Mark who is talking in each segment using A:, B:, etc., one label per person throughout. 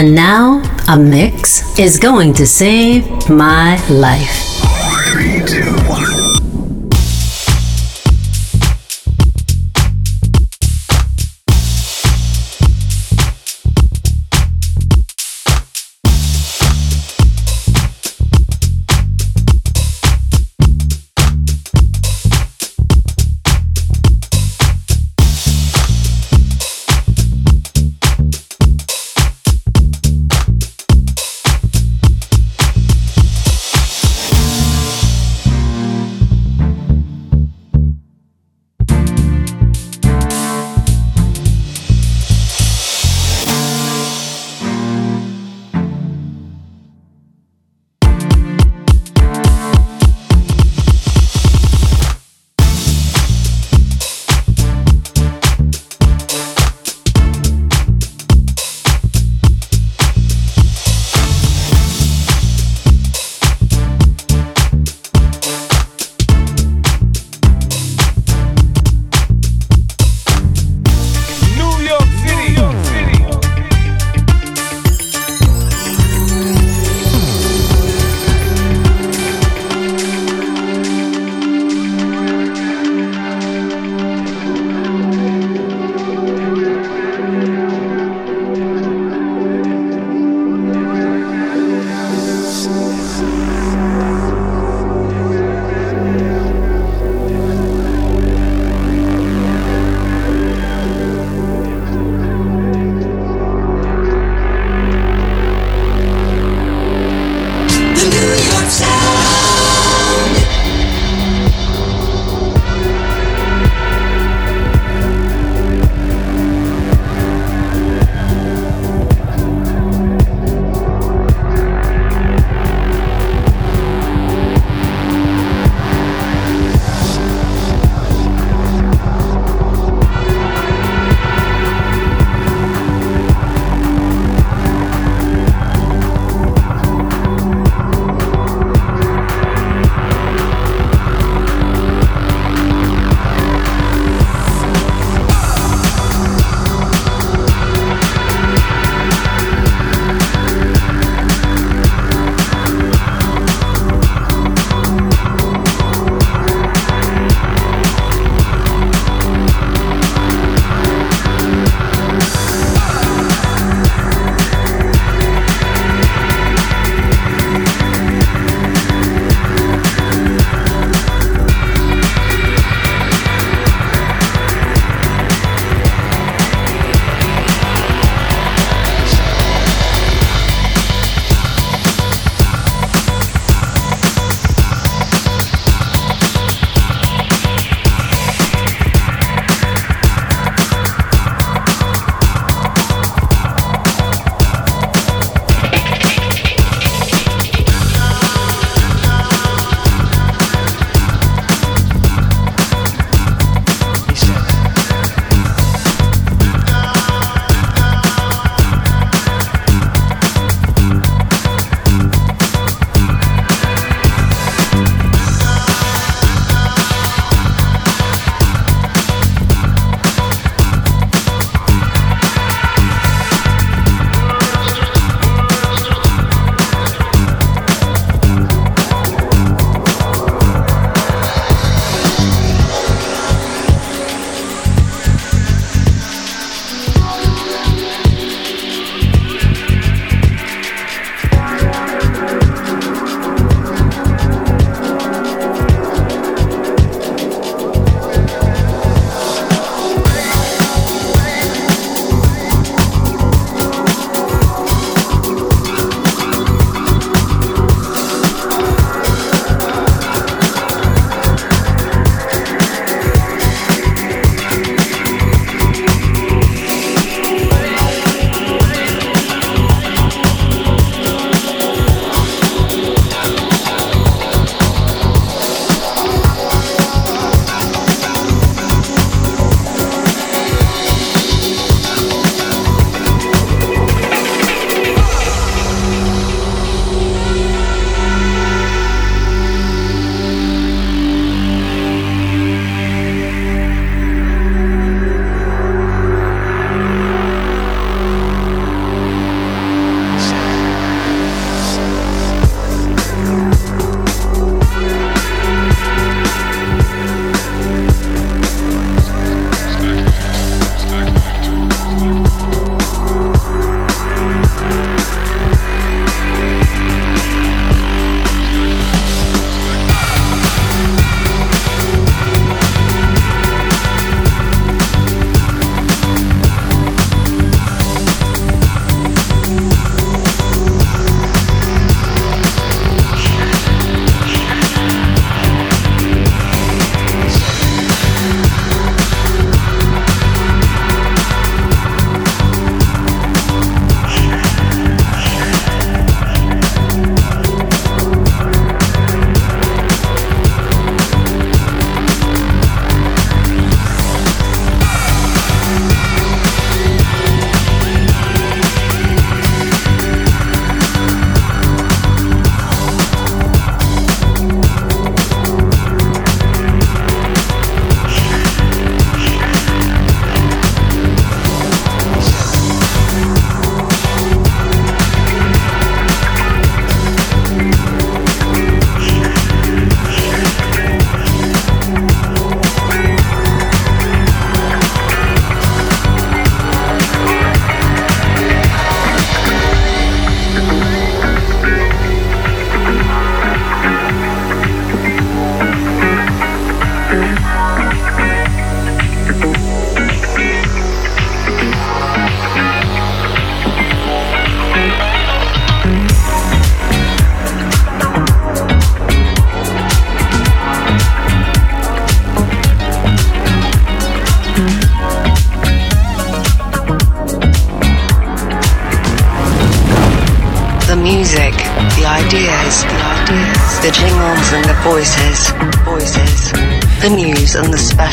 A: And now, a mix is going to save my life.
B: Three, two,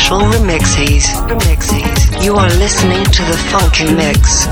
C: Remixes. Remixes. You are listening to the Funky Mix.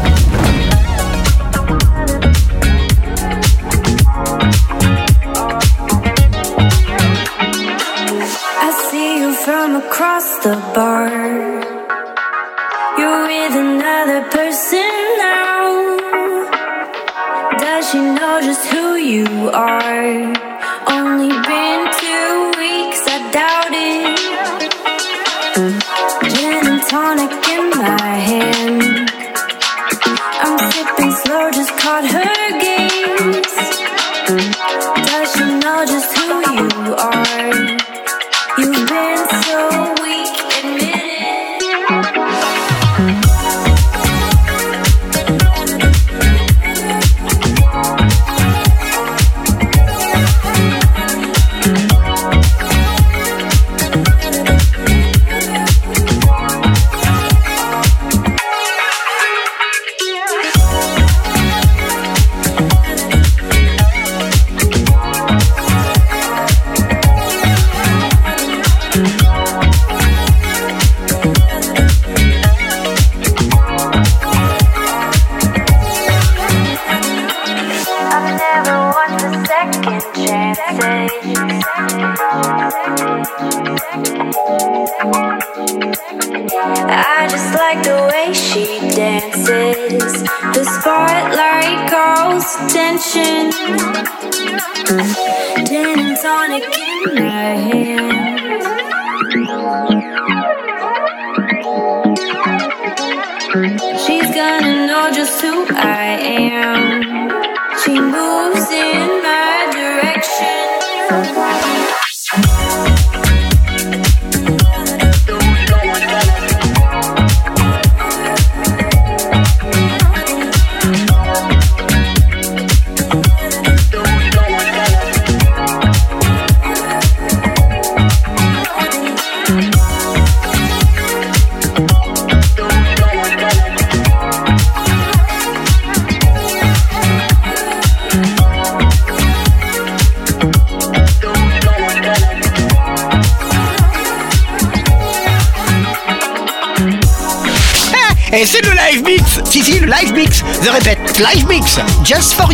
D: just
E: for.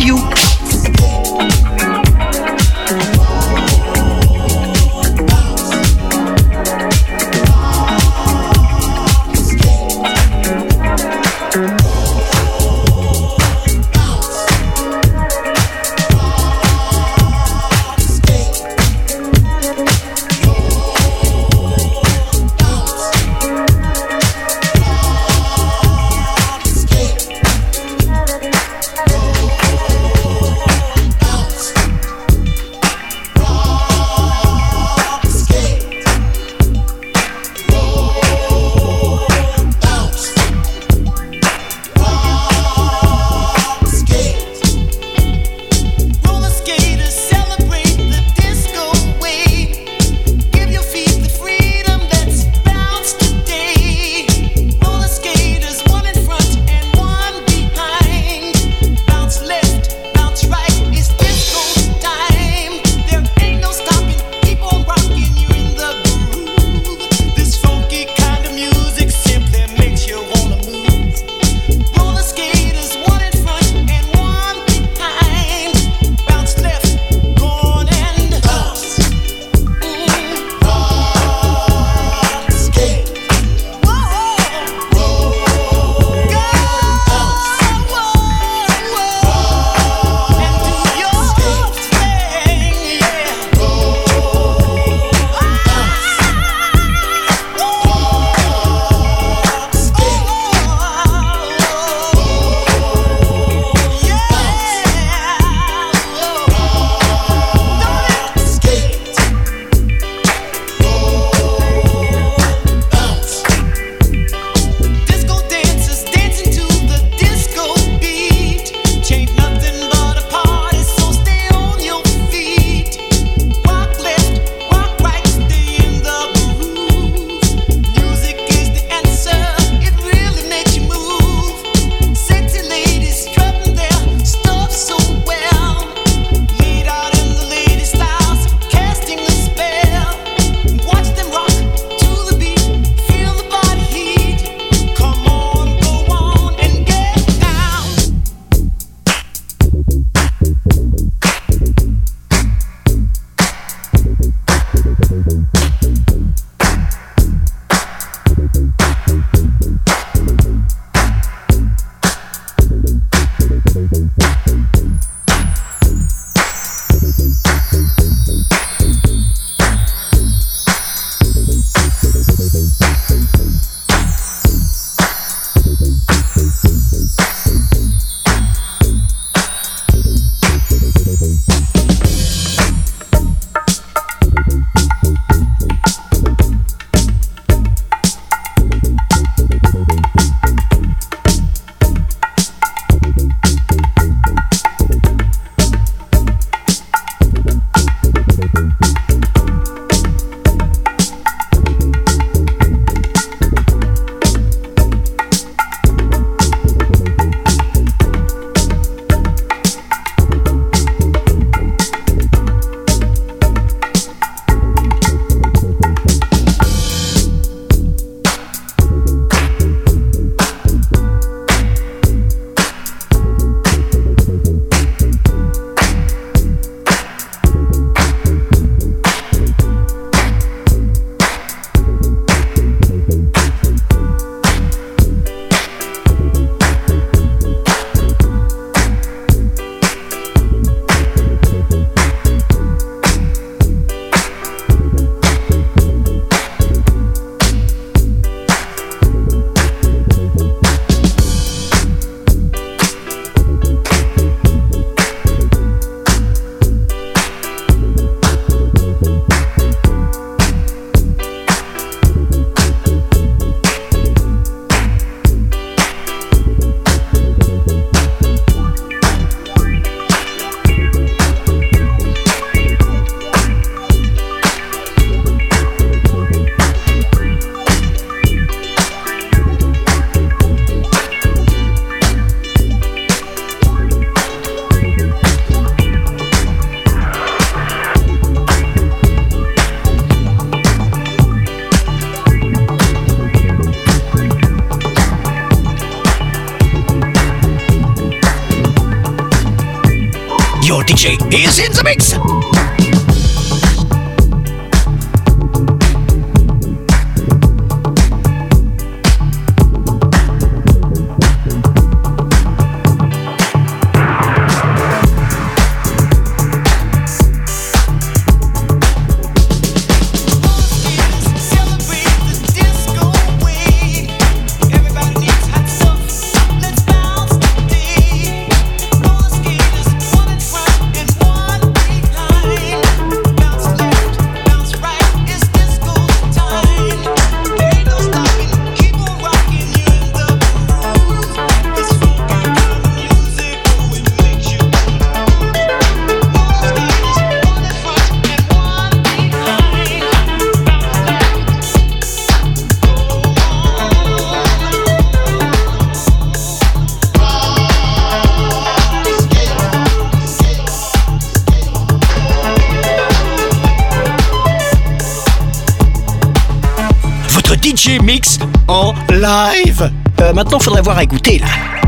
D: Maintenant, faudrait voir à écouter là.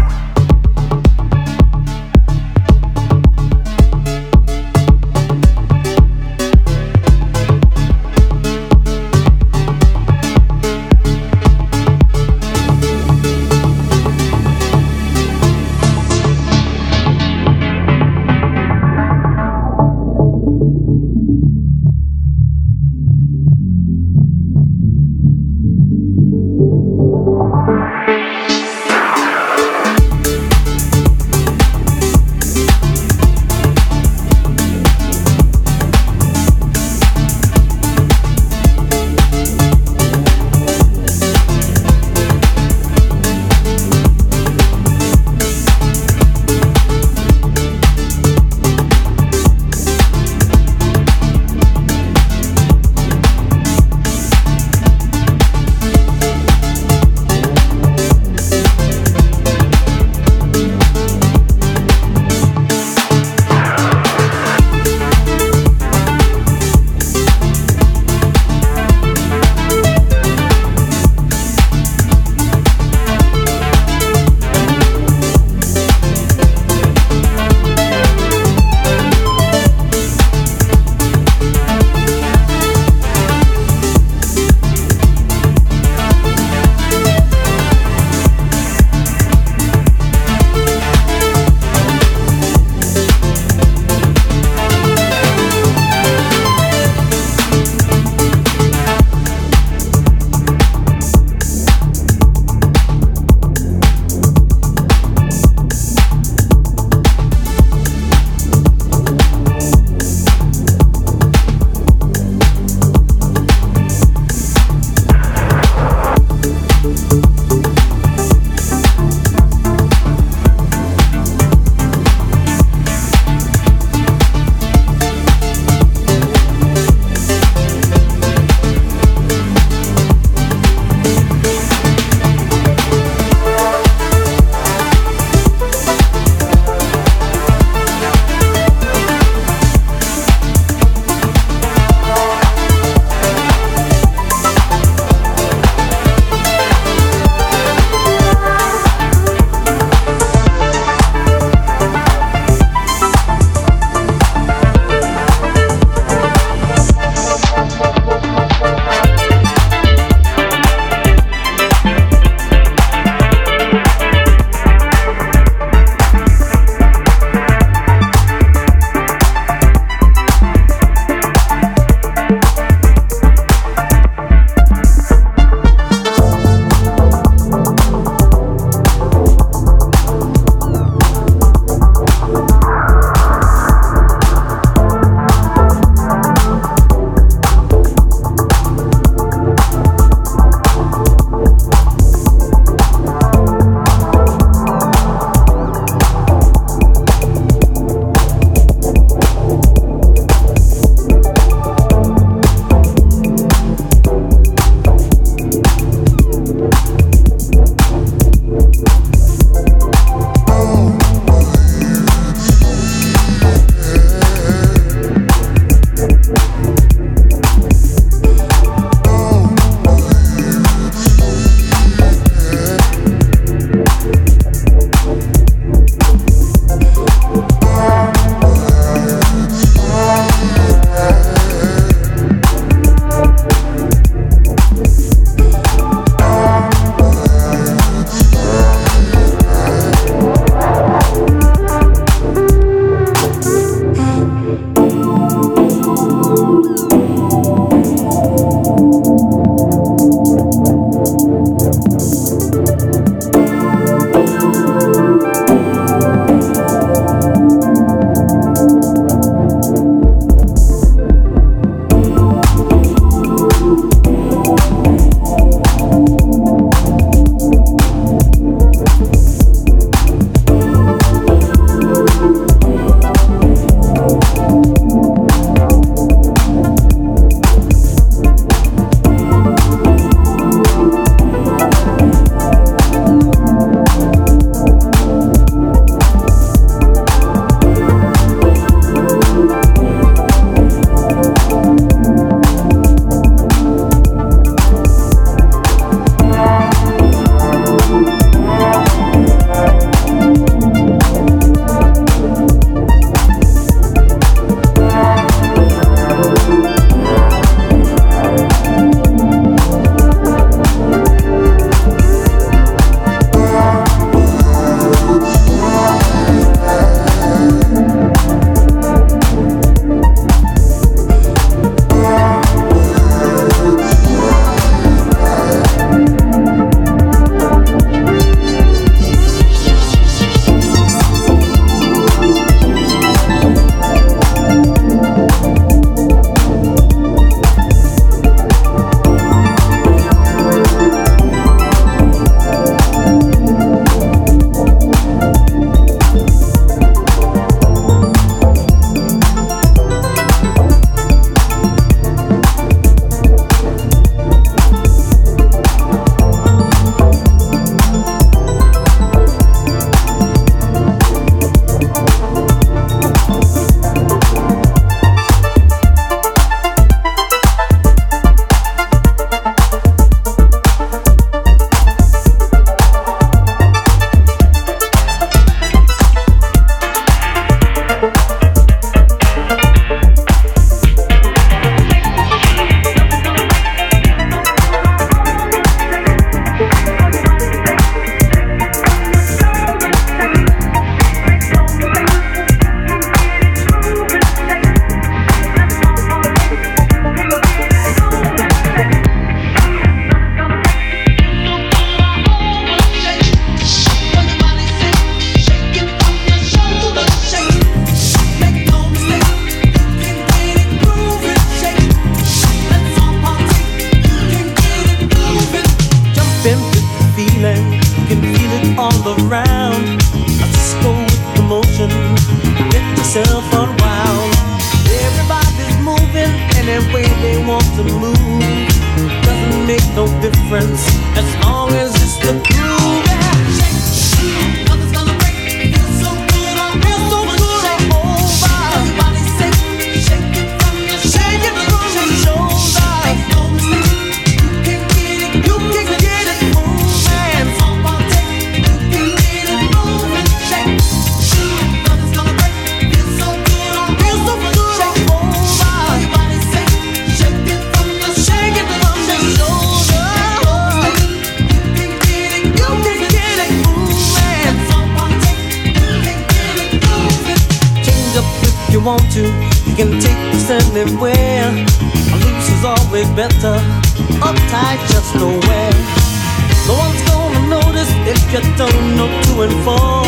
F: you don't know two and four.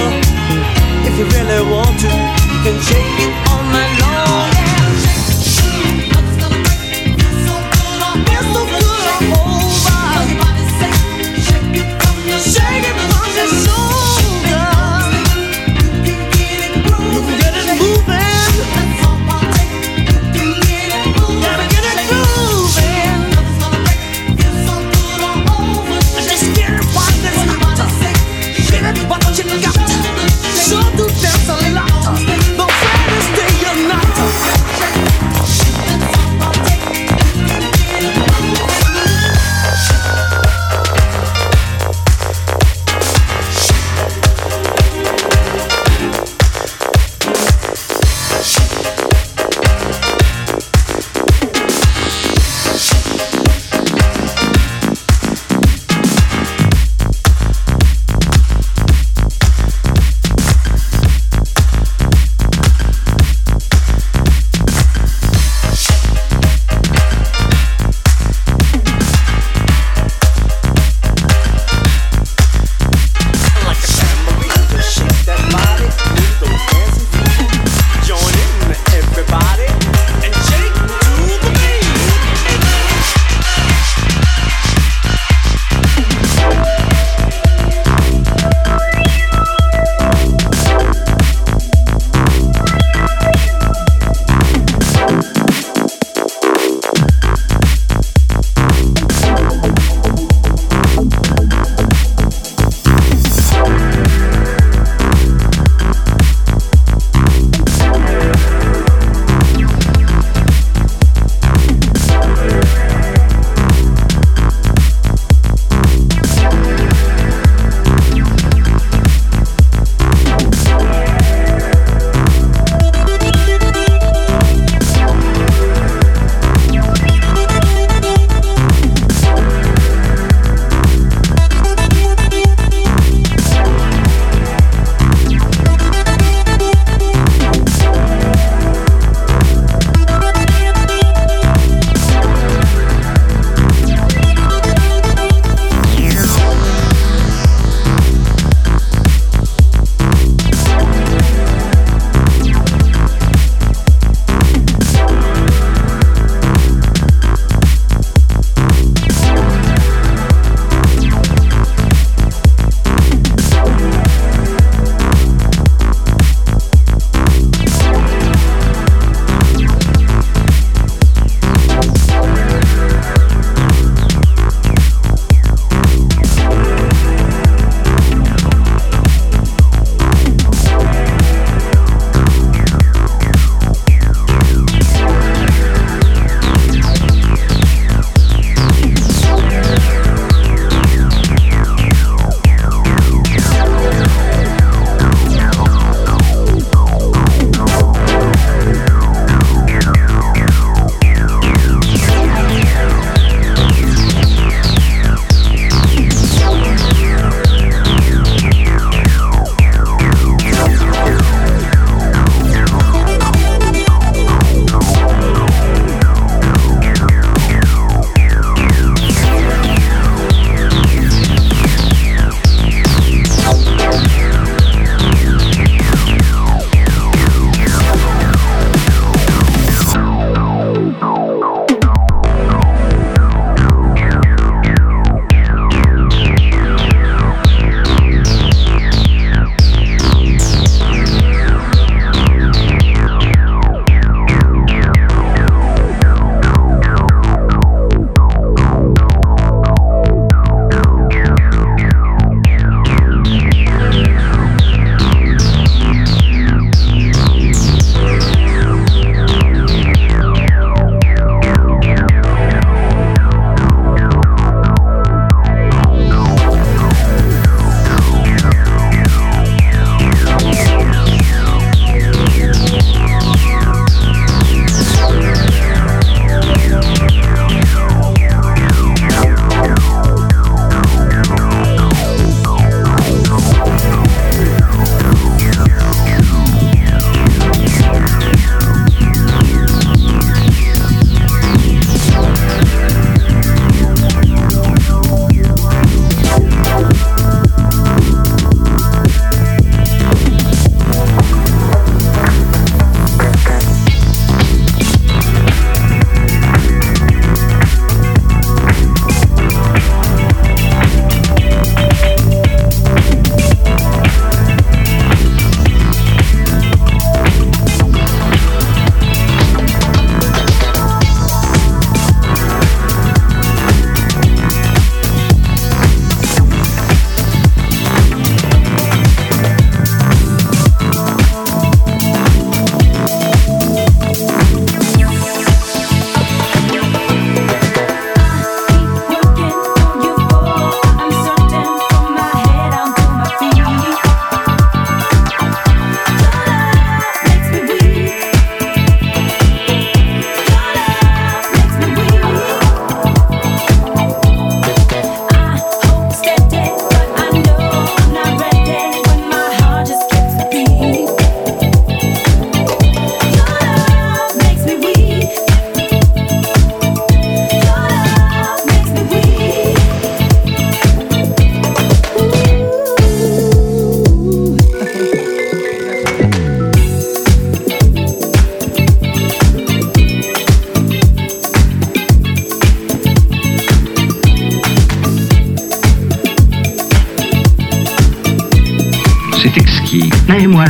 F: If you really want to, you can shake it all night long.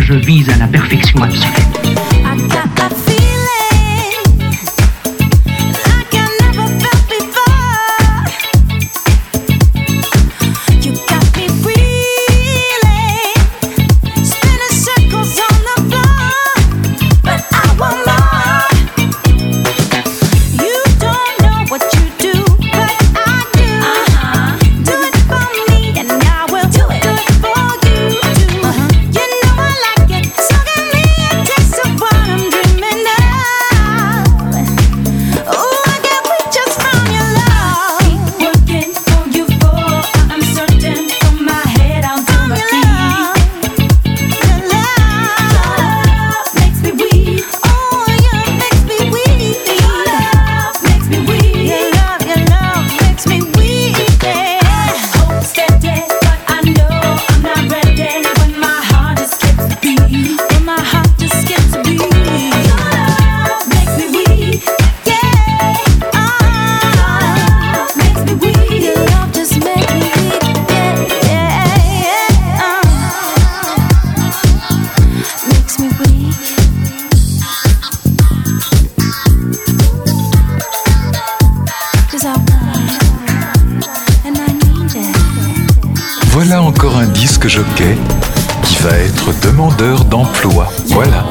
G: je vise à la perfection absolue.
H: Voilà encore un disque jockey qui va être demandeur d'emploi. Voilà.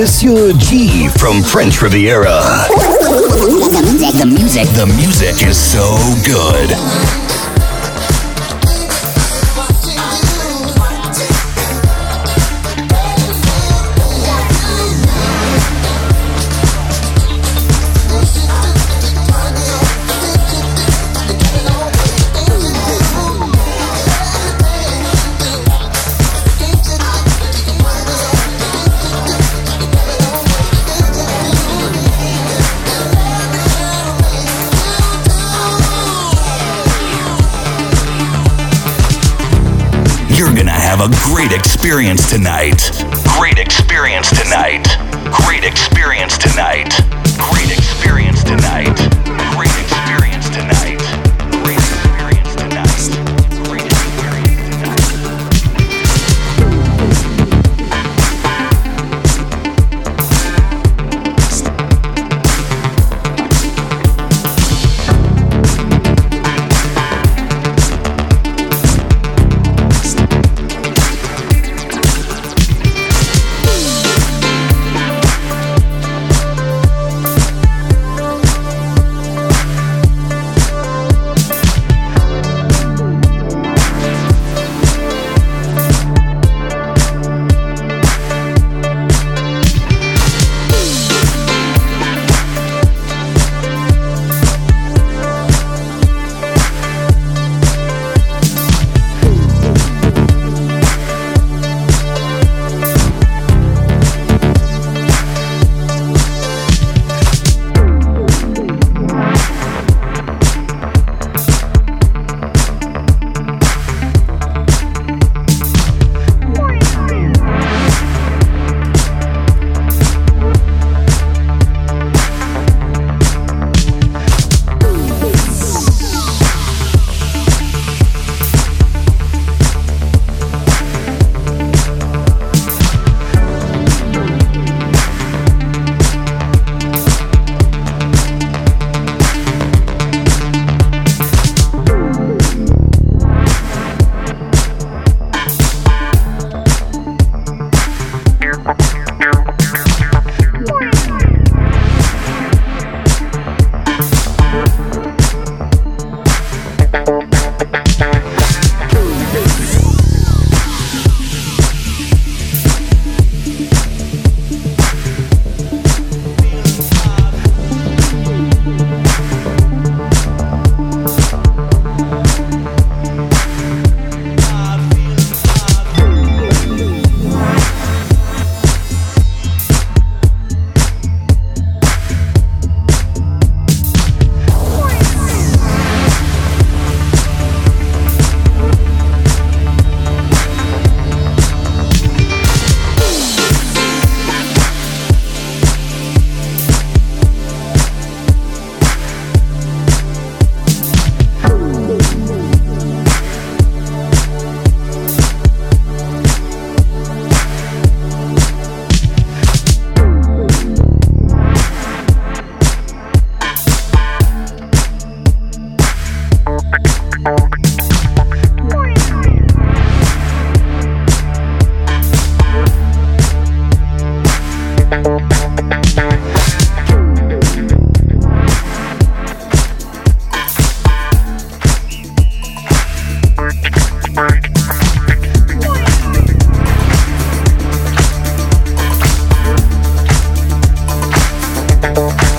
H: Monsieur G from French Riviera.
I: The music, the music,
H: The music is so good. Great experience tonight. Great experience tonight. Great experience tonight. Great experience tonight.
B: Música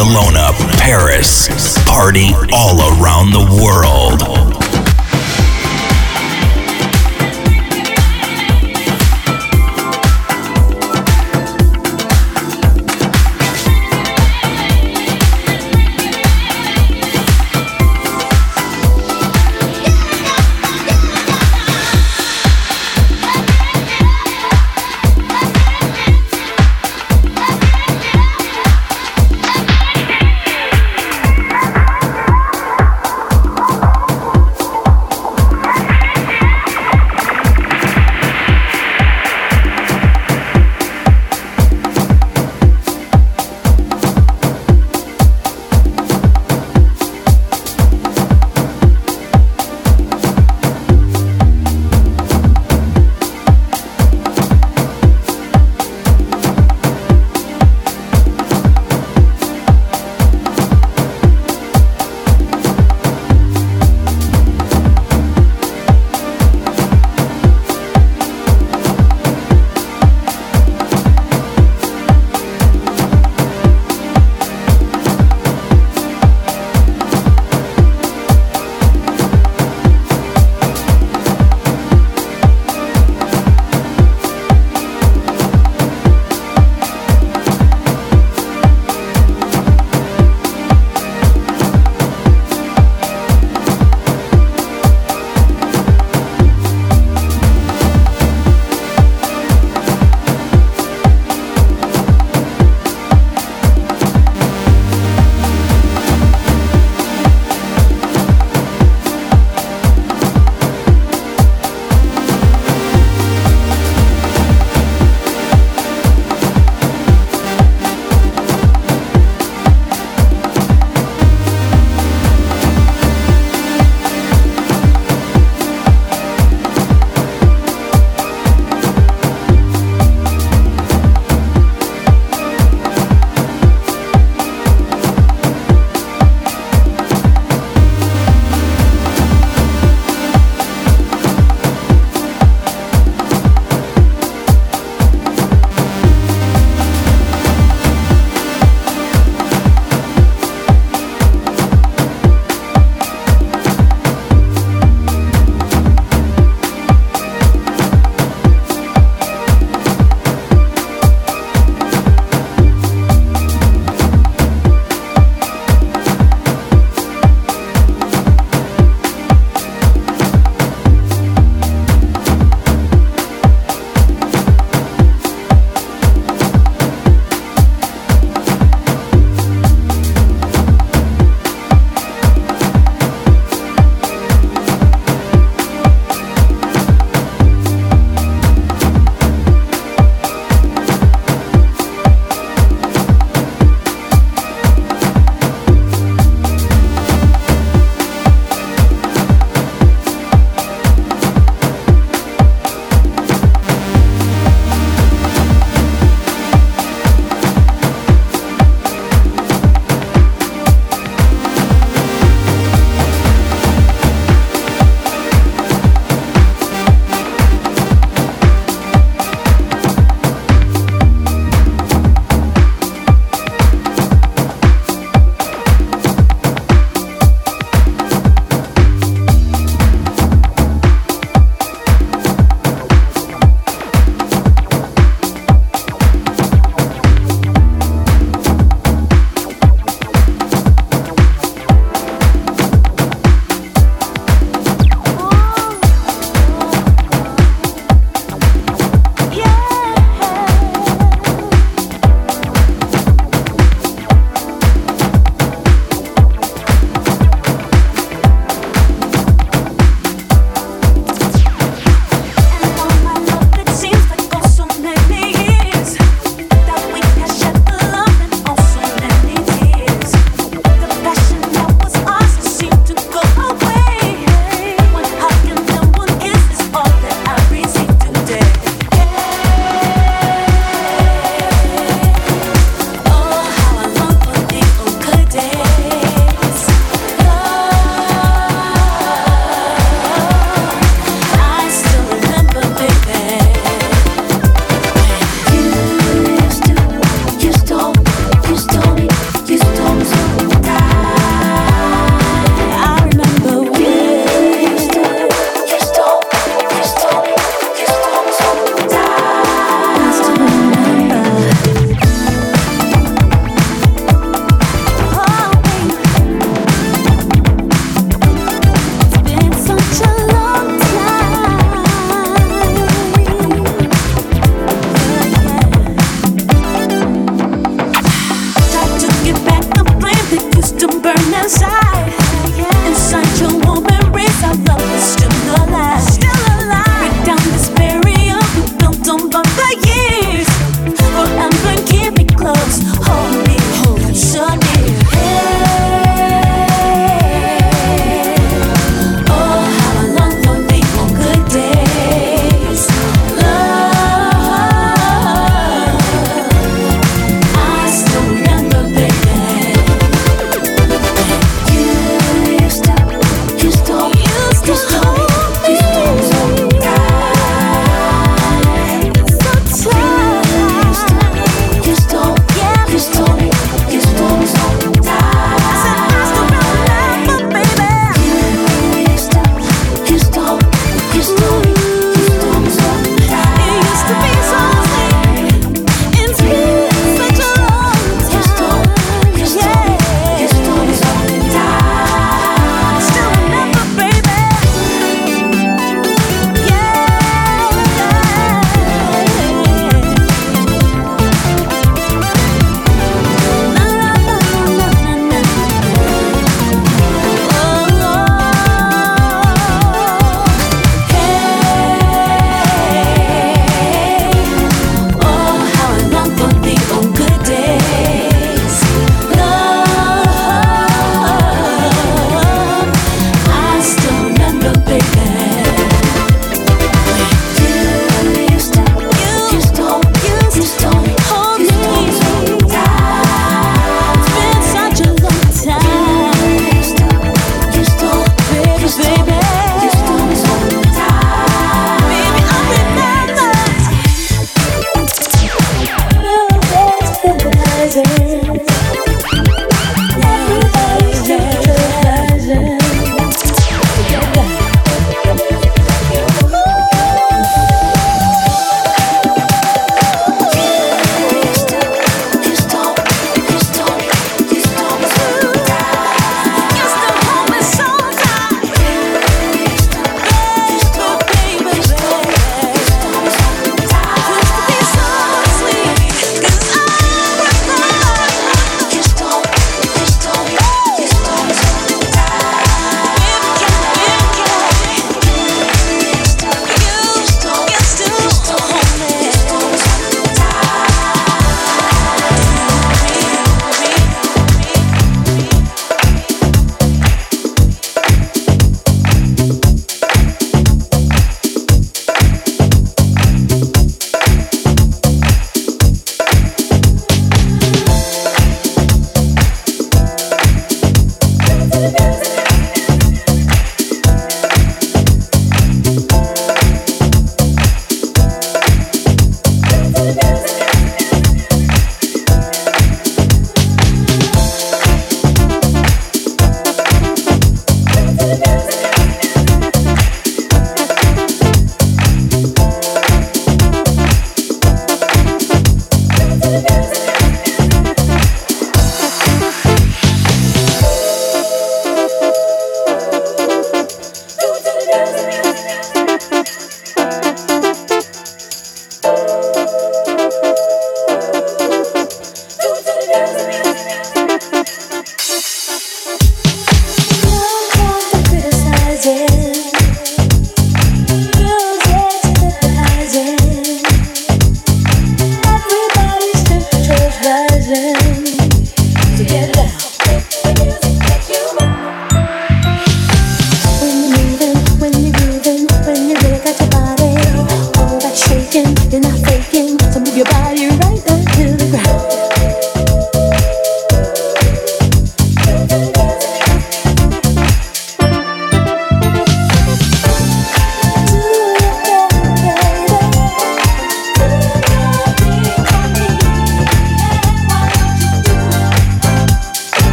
B: Barcelona, Paris. Party all around the world.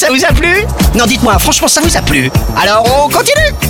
E: ça vous a plu? Non, dites-moi, franchement, ça vous a plu? Alors, on continue!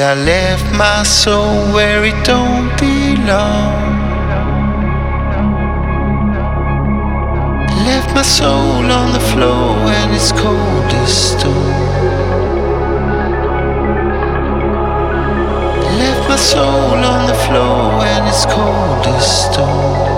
J: I
K: left my soul where it don't belong. Left my soul on the floor and it's cold as stone. Left my soul on the floor and it's cold as stone.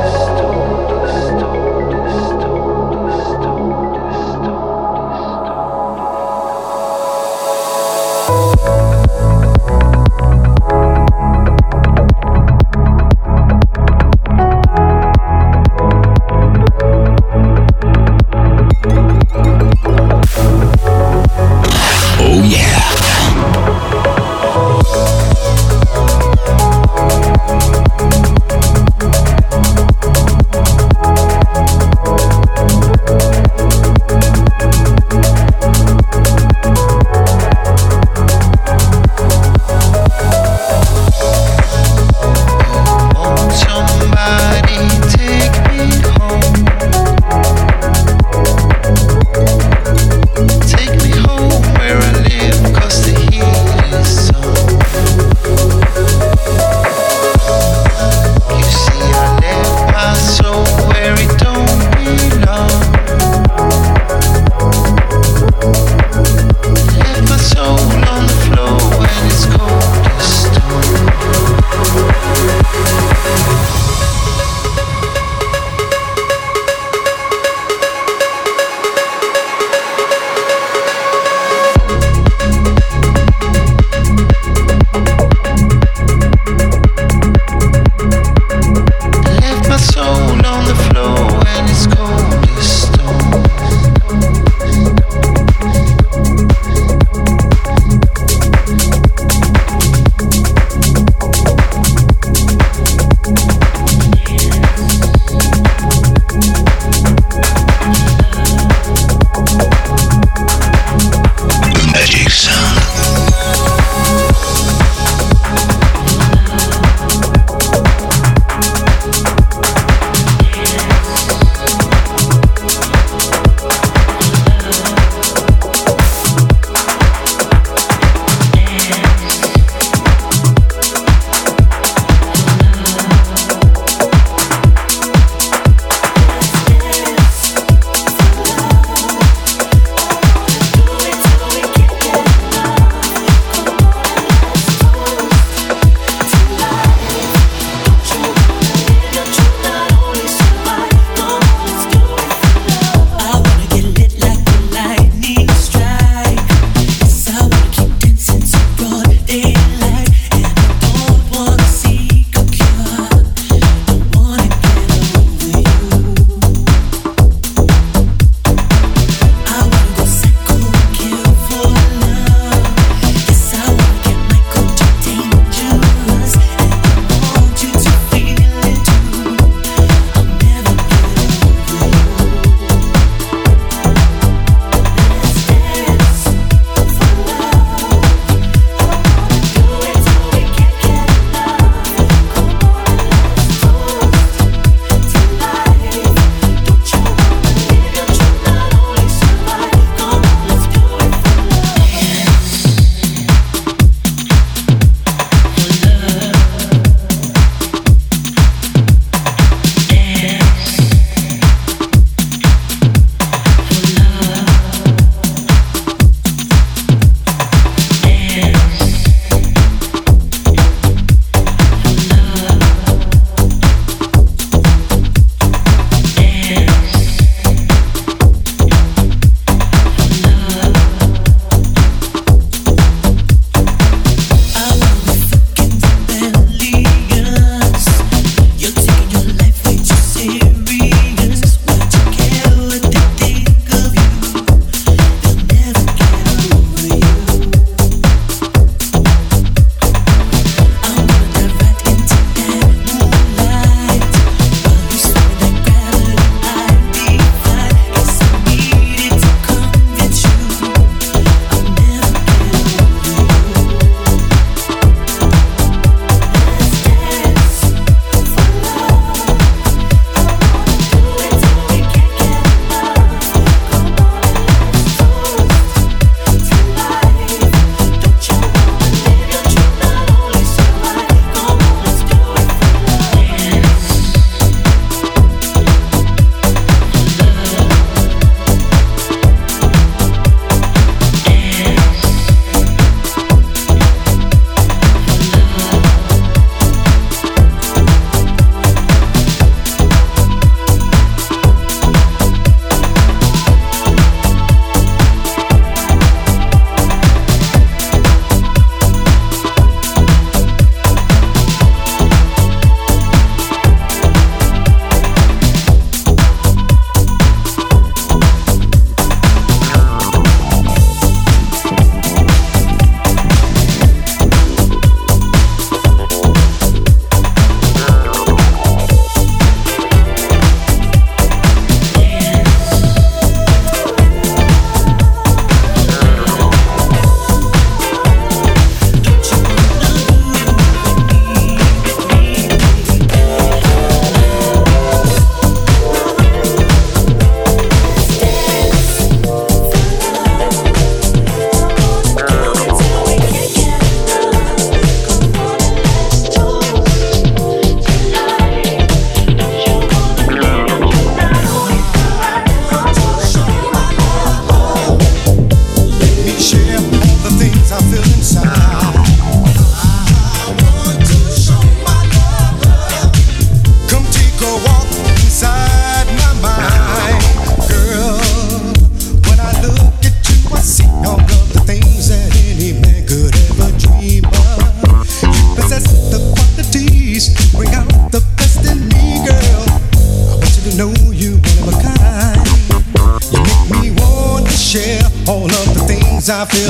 H: I feel